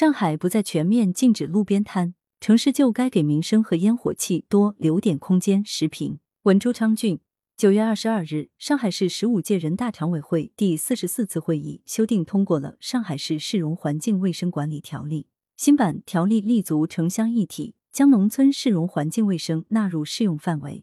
上海不再全面禁止路边摊，城市就该给民生和烟火气多留点空间。时评文朱昌俊，九月二十二日，上海市十五届人大常委会第四十四次会议修订通过了《上海市市容环境卫生管理条例》。新版条例立足城乡一体，将农村市容环境卫生纳入适用范围，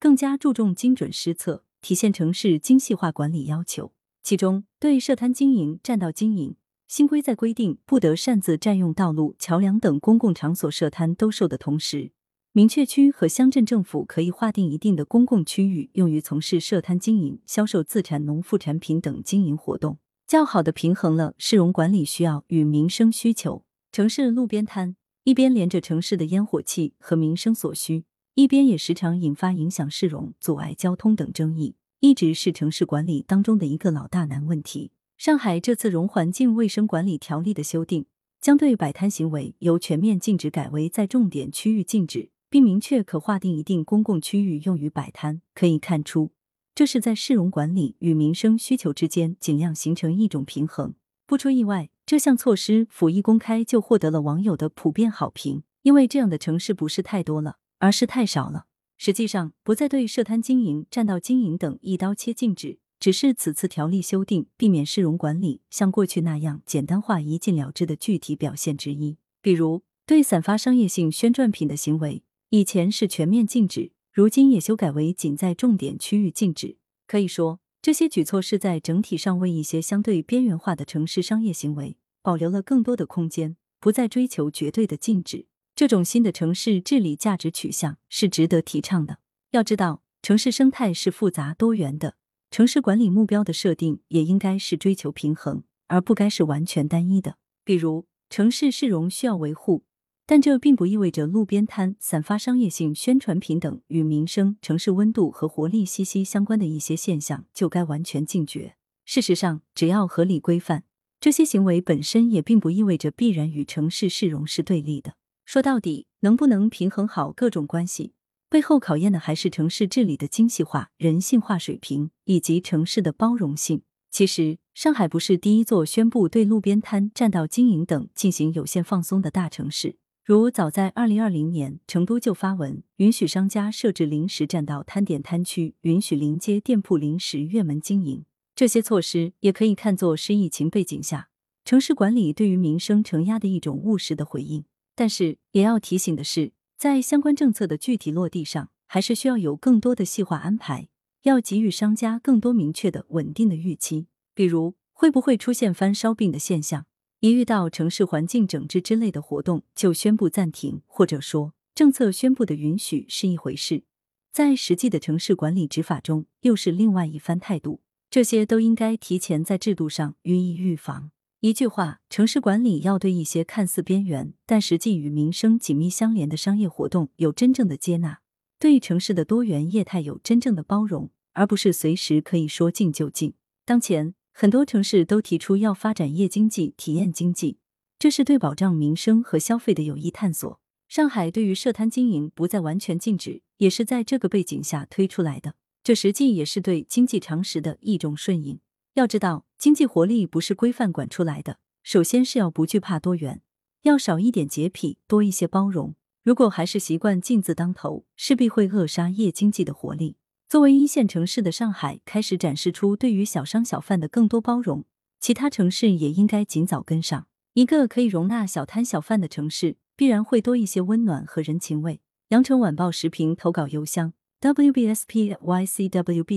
更加注重精准施策，体现城市精细化管理要求。其中，对设摊经营、占道经营。新规在规定不得擅自占用道路、桥梁等公共场所设摊兜售的同时，明确区和乡镇政府可以划定一定的公共区域用于从事设摊经营、销售自产农副产品等经营活动，较好的平衡了市容管理需要与民生需求。城市路边摊一边连着城市的烟火气和民生所需，一边也时常引发影响市容、阻碍交通等争议，一直是城市管理当中的一个老大难问题。上海这次容环境卫生管理条例的修订，将对摆摊行为由全面禁止改为在重点区域禁止，并明确可划定一定公共区域用于摆摊。可以看出，这是在市容管理与民生需求之间尽量形成一种平衡。不出意外，这项措施甫一公开就获得了网友的普遍好评，因为这样的城市不是太多了，而是太少了。实际上，不再对设摊经营、占道经营等一刀切禁止。只是此次条例修订避免市容管理像过去那样简单化、一禁了之的具体表现之一。比如，对散发商业性宣传品的行为，以前是全面禁止，如今也修改为仅在重点区域禁止。可以说，这些举措是在整体上为一些相对边缘化的城市商业行为保留了更多的空间，不再追求绝对的禁止。这种新的城市治理价值取向是值得提倡的。要知道，城市生态是复杂多元的。城市管理目标的设定也应该是追求平衡，而不该是完全单一的。比如，城市市容需要维护，但这并不意味着路边摊、散发商业性宣传品等与民生、城市温度和活力息息相关的一些现象就该完全禁绝。事实上，只要合理规范，这些行为本身也并不意味着必然与城市市容是对立的。说到底，能不能平衡好各种关系？背后考验的还是城市治理的精细化、人性化水平以及城市的包容性。其实，上海不是第一座宣布对路边摊、占道经营等进行有限放松的大城市。如早在二零二零年，成都就发文允许商家设置临时占道摊点摊区，允许临街店铺临时越门经营。这些措施也可以看作是疫情背景下城市管理对于民生承压的一种务实的回应。但是，也要提醒的是。在相关政策的具体落地上，还是需要有更多的细化安排，要给予商家更多明确的、稳定的预期。比如，会不会出现翻烧饼的现象？一遇到城市环境整治之类的活动，就宣布暂停，或者说政策宣布的允许是一回事，在实际的城市管理执法中又是另外一番态度。这些都应该提前在制度上予以预防。一句话，城市管理要对一些看似边缘，但实际与民生紧密相连的商业活动有真正的接纳，对城市的多元业态有真正的包容，而不是随时可以说禁就禁。当前很多城市都提出要发展夜经济、体验经济，这是对保障民生和消费的有益探索。上海对于设摊经营不再完全禁止，也是在这个背景下推出来的，这实际也是对经济常识的一种顺应。要知道，经济活力不是规范管出来的。首先是要不惧怕多元，要少一点洁癖，多一些包容。如果还是习惯禁字当头，势必会扼杀夜经济的活力。作为一线城市的上海，开始展示出对于小商小贩的更多包容，其他城市也应该尽早跟上。一个可以容纳小摊小贩的城市，必然会多一些温暖和人情味。羊城晚报时评投稿邮箱：wbspycwb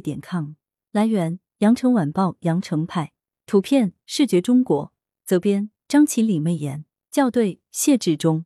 点 com。来源。羊城晚报羊城派图片视觉中国责编张起李媚妍校对谢志忠。